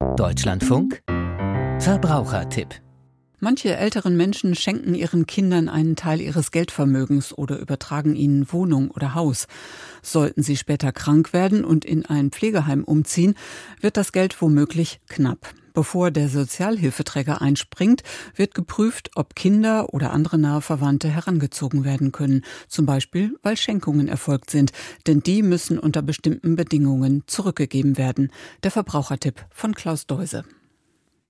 Deutschlandfunk Verbrauchertipp Manche älteren Menschen schenken ihren Kindern einen Teil ihres Geldvermögens oder übertragen ihnen Wohnung oder Haus. Sollten sie später krank werden und in ein Pflegeheim umziehen, wird das Geld womöglich knapp. Bevor der Sozialhilfeträger einspringt, wird geprüft, ob Kinder oder andere nahe Verwandte herangezogen werden können, zum Beispiel weil Schenkungen erfolgt sind, denn die müssen unter bestimmten Bedingungen zurückgegeben werden. Der Verbrauchertipp von Klaus Deuse.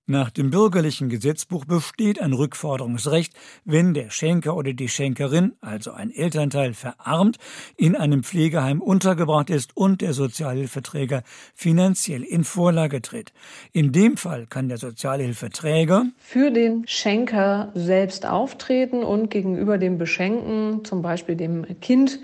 Nach dem bürgerlichen Gesetzbuch besteht ein Rückforderungsrecht, wenn der Schenker oder die Schenkerin, also ein Elternteil verarmt, in einem Pflegeheim untergebracht ist und der Sozialhilfeträger finanziell in Vorlage tritt. In dem Fall kann der Sozialhilfeträger für den Schenker selbst auftreten und gegenüber dem Beschenken, zum Beispiel dem Kind,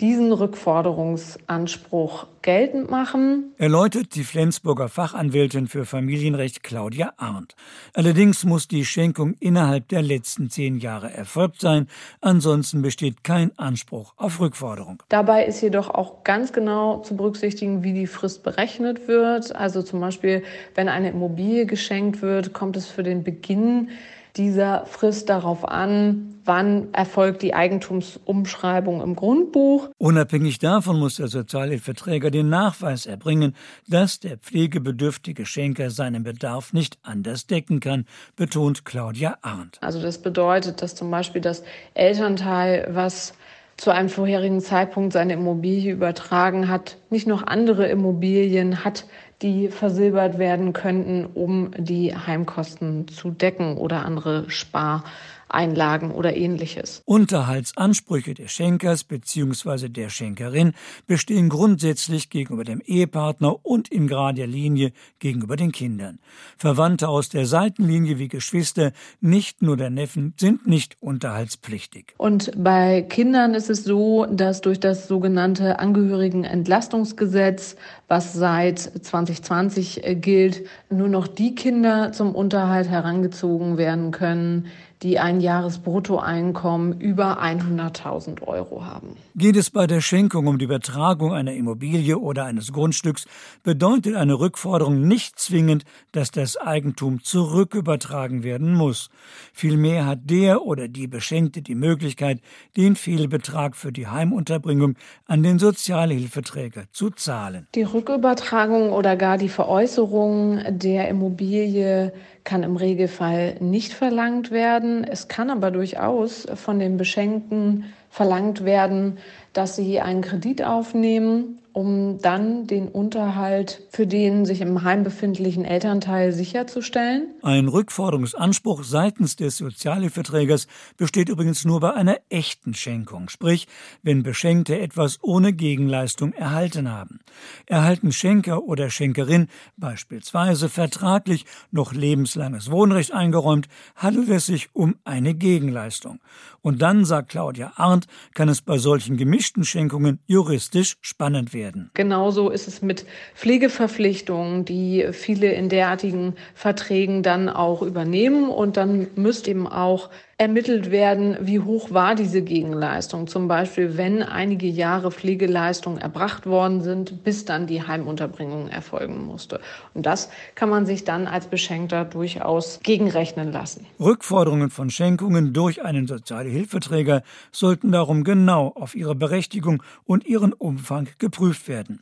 diesen Rückforderungsanspruch geltend machen. Erläutert die Flensburger Fachanwältin für Familienrecht Claudia Arndt. Allerdings muss die Schenkung innerhalb der letzten zehn Jahre erfolgt sein, ansonsten besteht kein Anspruch auf Rückforderung. Dabei ist jedoch auch ganz genau zu berücksichtigen, wie die Frist berechnet wird. Also zum Beispiel, wenn eine Immobilie geschenkt wird, kommt es für den Beginn dieser Frist darauf an, wann erfolgt die Eigentumsumschreibung im Grundbuch. Unabhängig davon muss der Sozialhilfeträger den Nachweis erbringen, dass der pflegebedürftige Schenker seinen Bedarf nicht anders decken kann, betont Claudia Arndt. Also das bedeutet, dass zum Beispiel das Elternteil, was zu einem vorherigen Zeitpunkt seine Immobilie übertragen hat, nicht noch andere Immobilien hat, die versilbert werden könnten, um die Heimkosten zu decken oder andere Spar Einlagen oder ähnliches. Unterhaltsansprüche des Schenkers bzw. der Schenkerin bestehen grundsätzlich gegenüber dem Ehepartner und in gerader Linie gegenüber den Kindern. Verwandte aus der Seitenlinie wie Geschwister, nicht nur der Neffen, sind nicht unterhaltspflichtig. Und bei Kindern ist es so, dass durch das sogenannte Angehörigenentlastungsgesetz, was seit 2020 gilt, nur noch die Kinder zum Unterhalt herangezogen werden können, die ein Jahresbruttoeinkommen über 100.000 Euro haben. Geht es bei der Schenkung um die Übertragung einer Immobilie oder eines Grundstücks, bedeutet eine Rückforderung nicht zwingend, dass das Eigentum zurückübertragen werden muss. Vielmehr hat der oder die Beschenkte die Möglichkeit, den Fehlbetrag für die Heimunterbringung an den Sozialhilfeträger zu zahlen. Die Rückübertragung oder gar die Veräußerung der Immobilie kann im Regelfall nicht verlangt werden. Es kann aber durchaus von den Beschenkten verlangt werden, dass sie einen Kredit aufnehmen um dann den Unterhalt für den sich im Heim befindlichen Elternteil sicherzustellen. Ein Rückforderungsanspruch seitens des Sozialhilfeträgers besteht übrigens nur bei einer echten Schenkung, sprich, wenn Beschenkte etwas ohne Gegenleistung erhalten haben. Erhalten Schenker oder Schenkerin beispielsweise vertraglich noch lebenslanges Wohnrecht eingeräumt, handelt es sich um eine Gegenleistung. Und dann, sagt Claudia Arndt, kann es bei solchen gemischten Schenkungen juristisch spannend werden werden. Genauso ist es mit Pflegeverpflichtungen, die viele in derartigen Verträgen dann auch übernehmen. Und dann müsste eben auch ermittelt werden, wie hoch war diese Gegenleistung. Zum Beispiel, wenn einige Jahre Pflegeleistungen erbracht worden sind, bis dann die Heimunterbringung erfolgen musste. Und das kann man sich dann als Beschenkter durchaus gegenrechnen lassen. Rückforderungen von Schenkungen durch einen Sozialhilfeträger sollten darum genau auf ihre Berechtigung und ihren Umfang geprüft werden.